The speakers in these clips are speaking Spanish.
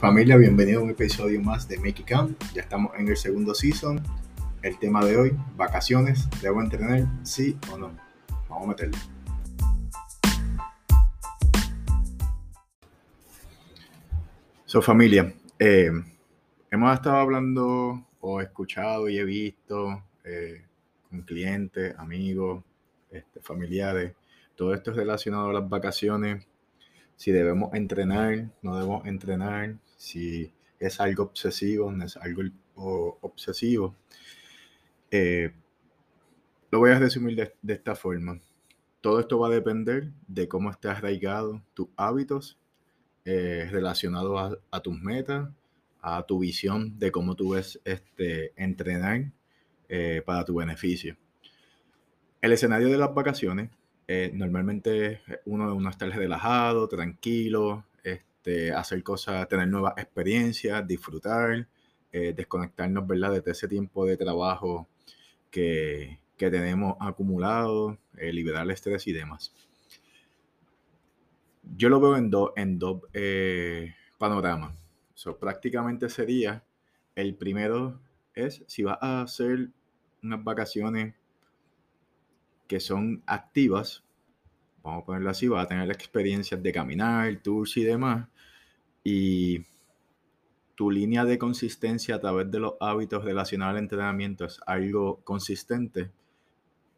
Familia, bienvenido a un episodio más de Make It Camp. Ya estamos en el segundo season. El tema de hoy, vacaciones. ¿Debo entrenar? ¿Sí o no? Vamos a meterle. So, familia, eh, hemos estado hablando o escuchado y he visto eh, con clientes, amigos, este, familiares, todo esto es relacionado a las vacaciones, si debemos entrenar, no debemos entrenar, si es algo obsesivo, no es algo obsesivo. Eh, lo voy a resumir de, esta forma. Todo esto va a depender de cómo estés arraigado tus hábitos eh, relacionados a, tus metas, a tu visión de cómo tú ves este, entrenar eh, para tu beneficio. El escenario de las vacaciones, normalmente uno, uno está relajado, tranquilo, este, hacer cosas, tener nuevas experiencias, disfrutar, eh, desconectarnos, ¿verdad? De ese tiempo de trabajo que, tenemos acumulado, eh, liberar el estrés y demás. Yo lo veo en, dos en eh, panoramas. prácticamente sería, el primero es si vas a hacer unas vacaciones que son activas, vamos a ponerlo así, vas a tener experiencias de caminar, tours y demás, y tu línea de consistencia a través de los hábitos relacionados al entrenamiento es algo consistente,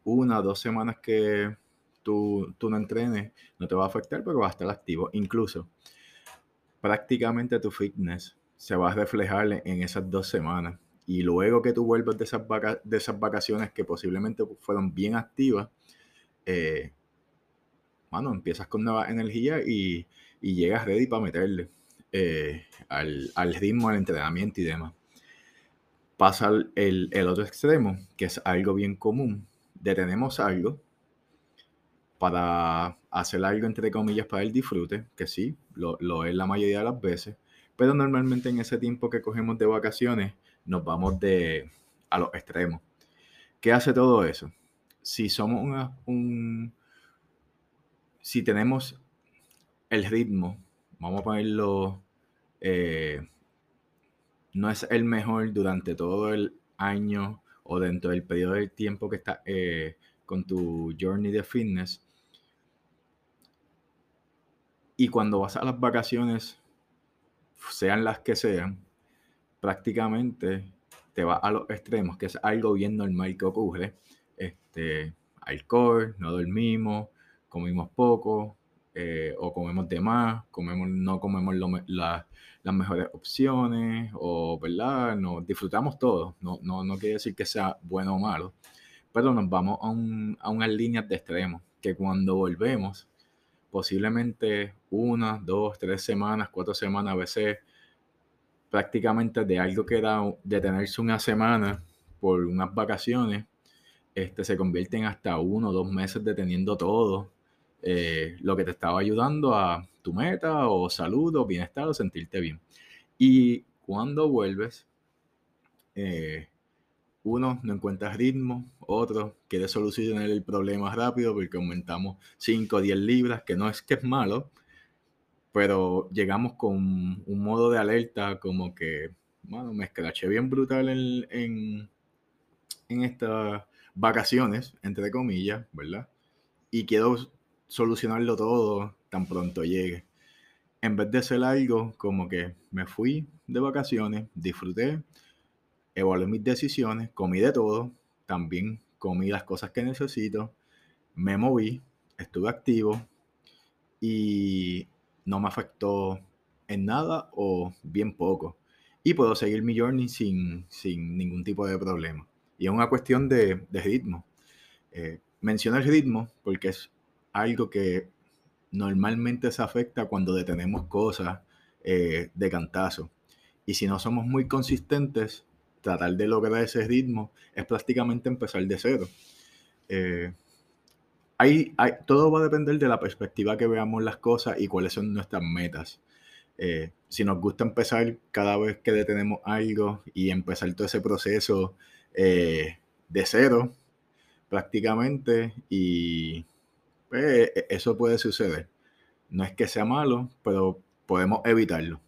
una o dos semanas que tú, tú no entrenes, no te va a afectar porque vas a estar activo. Incluso, prácticamente tu fitness se va a reflejar en esas dos semanas. Y luego que tú vuelvas de esas, de esas vacaciones que posiblemente fueron bien activas, eh, bueno, empiezas con nueva energía y, llegas ready para meterle eh, al, ritmo, al entrenamiento y demás. Pasa el, otro extremo, que es algo bien común. Detenemos algo para hacer algo entre comillas para el disfrute, que sí, lo, lo, es la mayoría de las veces, pero normalmente en ese tiempo que cogemos de vacaciones nos vamos de, a los extremos. ¿Qué hace todo eso? Si somos un, si tenemos el ritmo, vamos a ponerlo, eh, no es el mejor durante todo el año o dentro del periodo del tiempo que está eh, con tu journey de fitness. Y cuando vas a las vacaciones, sean las que sean, prácticamente te vas a los extremos, que es algo bien normal que ocurre. Este, alcohol, no dormimos, comimos poco eh, o comemos de más, comemos, no comemos las mejores opciones o, ¿verdad? No, disfrutamos todo. No, no, no quiere decir que sea bueno o malo, pero nos vamos a, un, a unas líneas de extremos que cuando volvemos, posiblemente una, dos, tres semanas, cuatro semanas, a veces prácticamente de algo que era detenerse una semana por unas vacaciones, este, se convierte en hasta uno o dos meses deteniendo todo eh, lo que te estaba ayudando a tu meta o salud o bienestar o sentirte bien. Y cuando vuelves, eh, uno no encuentras ritmo, otro quiere solucionar el problema rápido porque aumentamos 5 o 10 libras, que no es que es malo, pero llegamos con un modo de alerta como que, bueno, me escraché bien brutal en, en, en estas vacaciones, entre comillas, ¿verdad? Y quiero solucionarlo todo tan pronto llegue. En vez de hacer algo como que me fui de vacaciones, disfruté, evalué mis decisiones, comí de todo, también comí las cosas que necesito, me moví, estuve activo y no me afectó en nada o bien poco. Y puedo seguir mi journey sin, sin ningún tipo de problema. Y es una cuestión de, ritmo. Eh, menciono el ritmo porque es algo que normalmente se afecta cuando detenemos cosas eh, de cantazo. Y si no somos muy consistentes, tratar de lograr ese ritmo es prácticamente empezar de cero. Eh, todo va a depender de la perspectiva que veamos las cosas y cuáles son nuestras metas. Eh, si nos gusta empezar cada vez que detenemos algo y empezar todo ese proceso de cero prácticamente y pues, e, eso puede suceder. No es que sea malo, pero podemos evitarlo.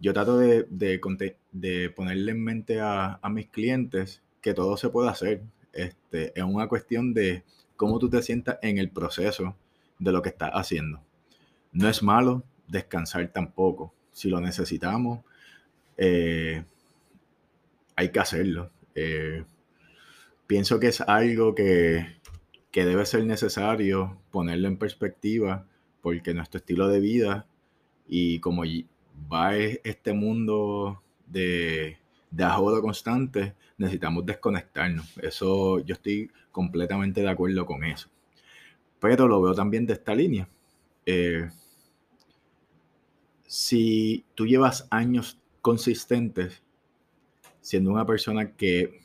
yo trato de, de, ponerle en mente a, mis clientes que todo se puede hacer. Este, es una cuestión de cómo tú te sientas en el proceso de lo que estás haciendo. No es malo descansar tampoco. Si lo necesitamos, eh, hay que hacerlo. Eh, pienso que es algo que, que debe ser necesario ponerlo en perspectiva porque nuestro estilo de vida y como va e, este mundo de, de ajodo constante, necesitamos desconectarnos. Eso yo estoy completamente de acuerdo con eso. Pero lo veo también de esta línea. Eh, si tú llevas años consistentes siendo una persona que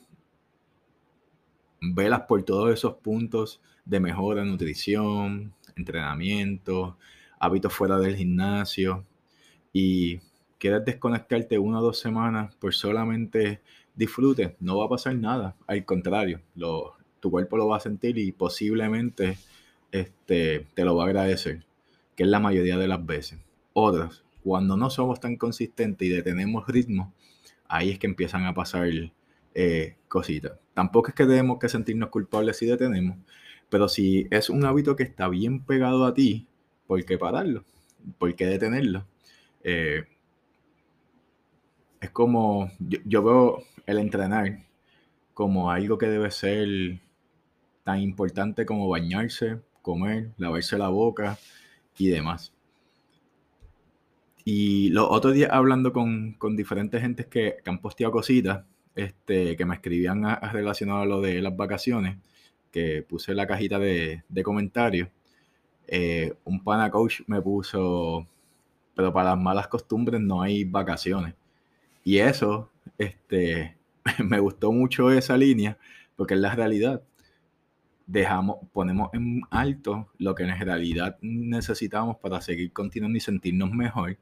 velas por todos esos puntos de mejora, nutrición, entrenamiento, hábitos fuera del gimnasio y quieres desconectarte una o dos semanas por solamente disfrute, no va a pasar nada. Al contrario, tu cuerpo lo va a sentir y posiblemente este, te lo va a agradecer, que es la mayoría de las veces. Otras, cuando no somos tan consistentes y detenemos ritmo, ahí es que empiezan a pasar eh, cositas. Tampoco es que debemos que sentirnos culpables si detenemos, pero si es un hábito que está bien pegado a ti, ¿por qué pararlo? ¿Por qué detenerlo? Eh, es como, yo, veo el entrenar como algo que debe ser tan importante como bañarse, comer, lavarse la boca y demás. Y los otros días hablando con, diferentes gentes que, han posteado cositas, este, que me escribían relacionado a lo de las vacaciones, que puse la cajita de, comentarios, eh, un pana coach me puso, pero para las malas costumbres no hay vacaciones. Y eso, este, me gustó mucho esa línea, porque es la realidad. Dejamos, ponemos en alto lo que en realidad necesitamos para seguir continuando y sentirnos mejor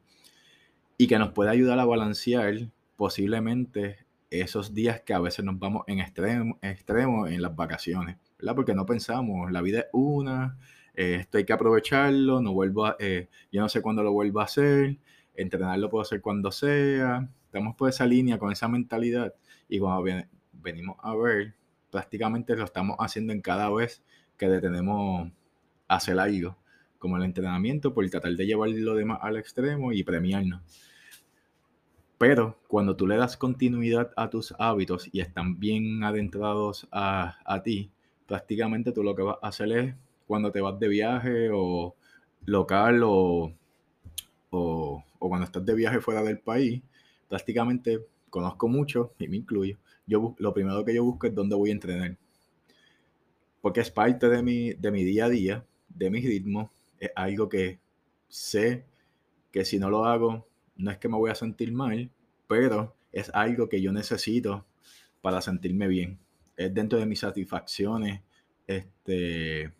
y que nos puede ayudar a balancear posiblemente esos días que a veces nos vamos en extremo, extremo en las vacaciones, ¿verdad? Porque no pensamos, la vida es una, eh, esto hay que aprovecharlo, no vuelvo a, eh, yo no sé cuándo lo vuelvo a hacer, entrenarlo puedo hacer cuando sea, estamos por esa línea con esa mentalidad y cuando venimos a ver, prácticamente lo estamos haciendo en cada vez que detenemos hacer algo, como el entrenamiento, por tratar de llevar lo demás al extremo y premiarnos. Pero cuando tú le das continuidad a tus hábitos y están bien adentrados a, a ti, prácticamente tú lo que vas a hacer es cuando te vas de viaje o local o, o, cuando estás de viaje fuera del país, prácticamente conozco mucho y me incluyo. Yo lo primero que yo busco es dónde voy a entrenar. Porque es parte de mi, de mi día a día, de mi ritmo. Es algo que sé que si no lo hago, no es que me voy a sentir mal, pero es algo que yo necesito para sentirme bien. Es dentro de mis satisfacciones este,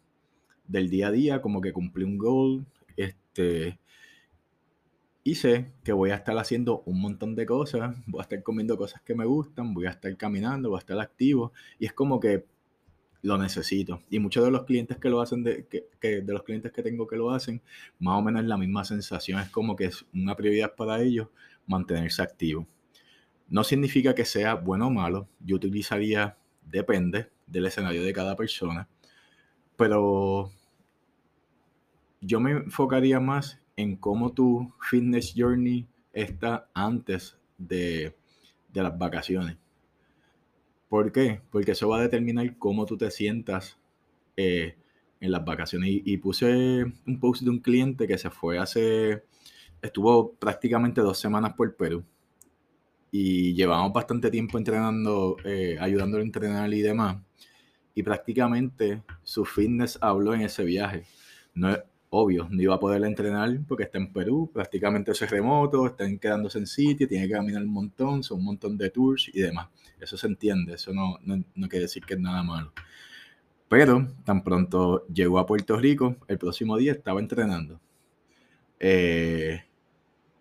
del día a día, como que cumplí un goal. Este, y sé que voy a estar haciendo un montón de cosas, voy a estar comiendo cosas que me gustan, voy a estar caminando, voy a estar activo. Y es como que lo necesito. Y muchos de los clientes que lo hacen, de, que, de los clientes que tengo que lo hacen, más o menos la misma sensación. Es como que es una prioridad para ellos mantenerse activo. No significa que sea bueno o malo. Yo utilizaría, depende del escenario de cada persona. Pero yo me enfocaría más en cómo tu fitness journey está antes de, de las vacaciones. ¿Por qué? Porque eso va a determinar cómo tú te sientas eh, en las vacaciones. Y, puse un post de un cliente que se fue hace, estuvo prácticamente dos semanas por Perú. Y llevamos bastante tiempo entrenando, eh, a entrenar y demás. Y prácticamente su fitness habló en ese viaje. No obvio, no iba a poder entrenar porque está en Perú, prácticamente eso es remoto, están quedándose en sitio, tiene que caminar un montón, son un montón de tours y demás. Eso se entiende, eso no, no, quiere decir que es nada malo. Pero tan pronto llegó a Puerto Rico, el próximo día estaba entrenando. Eh,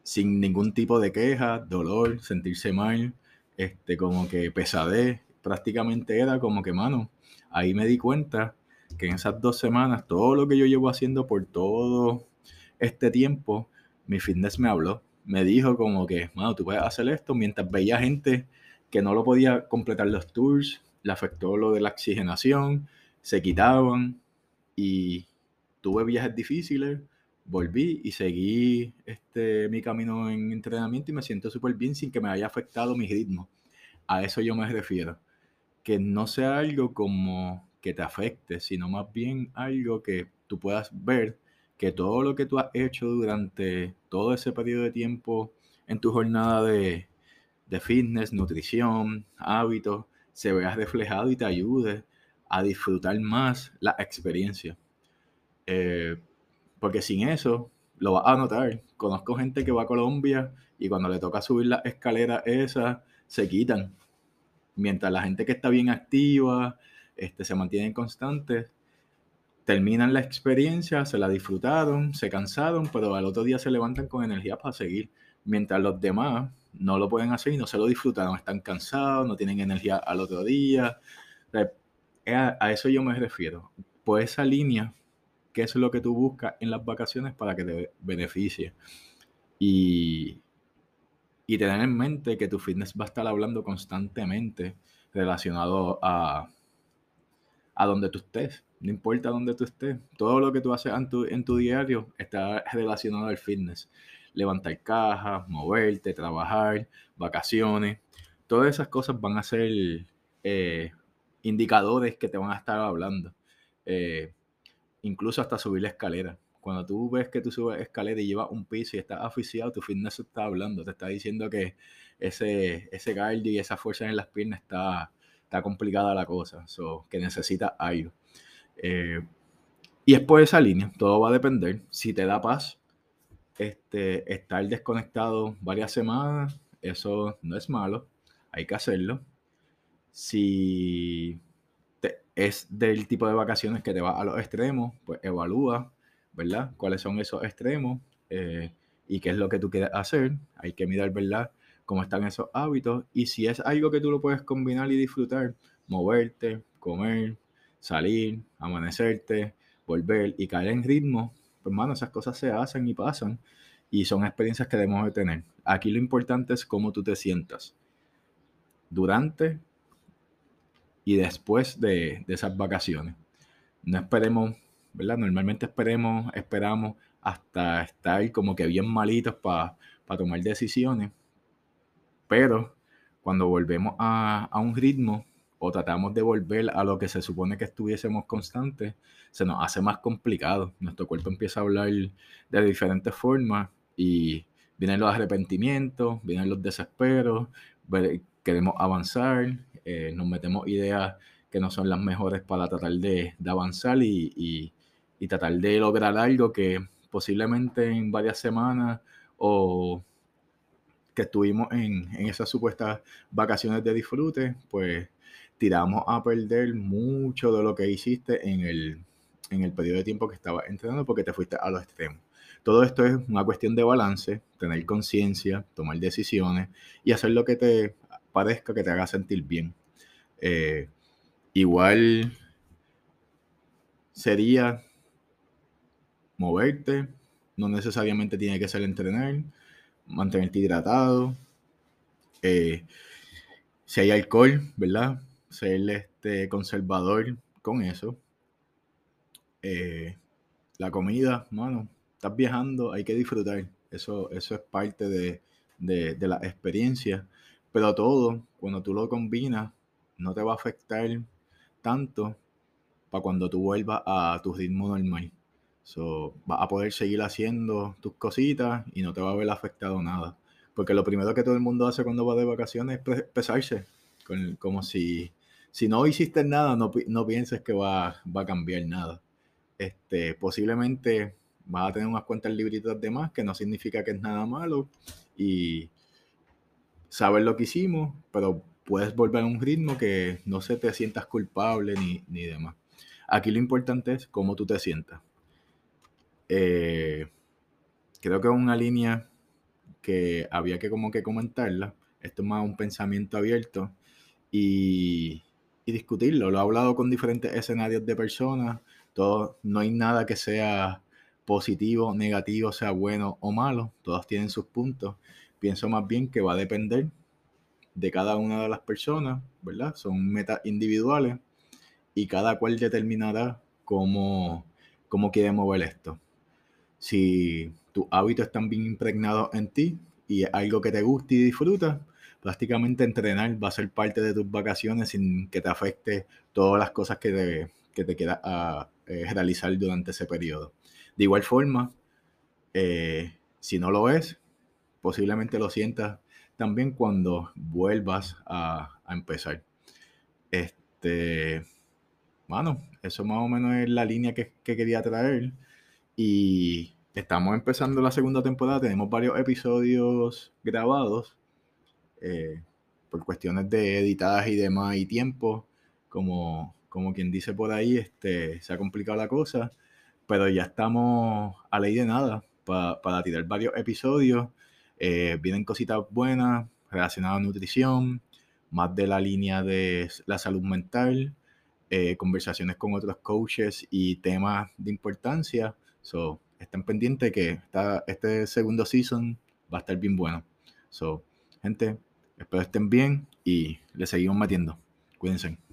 sin ningún tipo de queja, dolor, sentirse mal, este, como que pesadez. Prácticamente era como que, mano, ahí me di cuenta que en esas dos semanas, todo lo que yo llevo haciendo por todo este tiempo, mi fitness me habló. me dijo como que, bueno, tú puedes hacer esto mientras veía gente que no lo podía completar los tours, le afectó lo de la oxigenación, se quitaban y tuve viajes difíciles, volví y seguí este, mi camino en entrenamiento y me siento súper bien sin que me haya afectado mi ritmo. A eso yo me refiero. Que no sea algo como que te afecte, sino más bien algo que tú puedas ver que todo lo que tú has hecho durante todo ese periodo de tiempo en tu jornada de, fitness, nutrición, hábitos, se vea reflejado y te ayude a disfrutar más la experiencia. Eh, porque sin eso, lo vas a notar. Conozco gente que va a Colombia y cuando le toca subir la escalera esa, se quitan. Mientras la gente que está bien activa, este, se mantienen constantes, terminan la experiencia, se la disfrutaron, se cansaron, pero al otro día se levantan con energía para seguir. Mientras los demás no lo pueden hacer y no se lo disfrutaron, están cansados, no tienen energía al otro día. A, eso yo me refiero. Por esa línea, ¿qué es lo que tú buscas en las vacaciones para que te beneficie? Y, y tener en mente que tu fitness va a estar hablando constantemente relacionado a, a donde tú estés no importa dónde tú estés, todo lo que tú haces en tu, en tu diario está relacionado al fitness. Levantar cajas, moverte, trabajar, vacaciones, todas esas cosas van a ser eh, indicadores que te van a estar hablando. Eh, incluso hasta subir la escalera. Cuando tú ves que tú subes escalera y llevas un piso y estás aficiado, tu fitness está hablando, te está diciendo que ese, ese cardio y esa fuerza en las piernas está, está complicada la cosa, que necesita algo. Eh, y es por esa línea, todo va a depender. Si te da paz, este, estar desconectado varias semanas, eso no es malo, hay que hacerlo. Si es del tipo de vacaciones que te va a los extremos, pues evalúa, ¿verdad? ¿Cuáles son esos extremos? Eh, y qué es lo que tú quieres hacer. Hay que mirar, ¿verdad? Cómo están esos hábitos. Y si es algo que tú lo puedes combinar y disfrutar, moverte, comer, salir, amanecerte, volver y caer en ritmo, pues hermano, esas cosas se hacen y pasan y son experiencias que debemos de tener. Aquí lo importante es cómo tú te sientas durante y después de, esas vacaciones. No esperemos, ¿verdad? Normalmente esperemos, esperamos hasta estar como que bien malitos para tomar decisiones, pero cuando volvemos a, un ritmo o tratamos de volver a lo que se supone que estuviésemos constantes, se nos hace más complicado. Nuestro cuerpo empieza a hablar de diferentes formas y vienen los arrepentimientos, vienen los desesperos, queremos avanzar, eh, nos metemos ideas que no son las mejores para tratar de, avanzar y, tratar de lograr algo que posiblemente en varias semanas o que estuvimos en, en esas supuestas vacaciones de disfrute, pues tiramos a perder mucho de lo que hiciste en el, en el periodo de tiempo que estabas entrenando porque te fuiste a los extremos. Todo esto es una cuestión de balance, tener conciencia, tomar decisiones y hacer lo que te parezca que te haga sentir bien. Eh, igual sería moverte, no necesariamente tiene que ser entrenar, mantenerte hidratado. Eh, si hay alcohol, ¿verdad? ser este, conservador con eso. Eh, la comida, mano, estás viajando, hay que disfrutar. Eso, eso es parte de, de, la experiencia. Pero todo, cuando tú lo combinas, no te va a afectar tanto para cuando tú vuelvas a tu ritmo normal. So, vas a poder seguir haciendo tus cositas y no te va a haber afectado nada. Porque lo primero que todo el mundo hace cuando va de vacaciones es pesarse, como si si no hiciste nada, no, pienses que va, a cambiar nada. Este, posiblemente vas a tener unas cuantas libritas de más, que no significa que es nada malo, y saber lo que hicimos, pero puedes volver a un ritmo que no se te sientas culpable ni, ni demás. Aquí lo importante es cómo tú te sientas. Eh, creo que es una línea que había que como que comentarla. Esto es más un pensamiento abierto. Y discutirlo. Lo he hablado con diferentes escenarios de personas. Todo, no hay nada que sea positivo, negativo, sea bueno o malo, todos tienen sus puntos. Pienso más bien que va a depender de cada una de las personas, ¿verdad? Son metas individuales y cada cual determinará cómo, cómo quiere mover esto. Si tus hábitos están bien impregnados en ti y es algo que te gusta y disfrutas, prácticamente entrenar va a ser parte de tus vacaciones sin que te afecte todas las cosas que te, que te quieras ah, eh, realizar durante ese periodo. De igual forma, eh, si no lo es, posiblemente lo sientas también cuando vuelvas a, empezar. Este, bueno, eso más o menos es la línea que, quería traer. Y estamos empezando la segunda temporada, tenemos varios episodios grabados. Eh, por cuestiones de editadas y demás y tiempo, como, como quien dice por ahí, este, se ha complicado la cosa, pero ya estamos a ley de nada para tirar varios episodios. Eh, vienen cositas buenas relacionadas a nutrición, más de la línea de la salud mental, eh, conversaciones con otros coaches y temas de importancia. So, estén pendientes que esta, este segundo season va a estar bien bueno. So, gente, espero estén bien y le seguimos metiendo. Cuídense.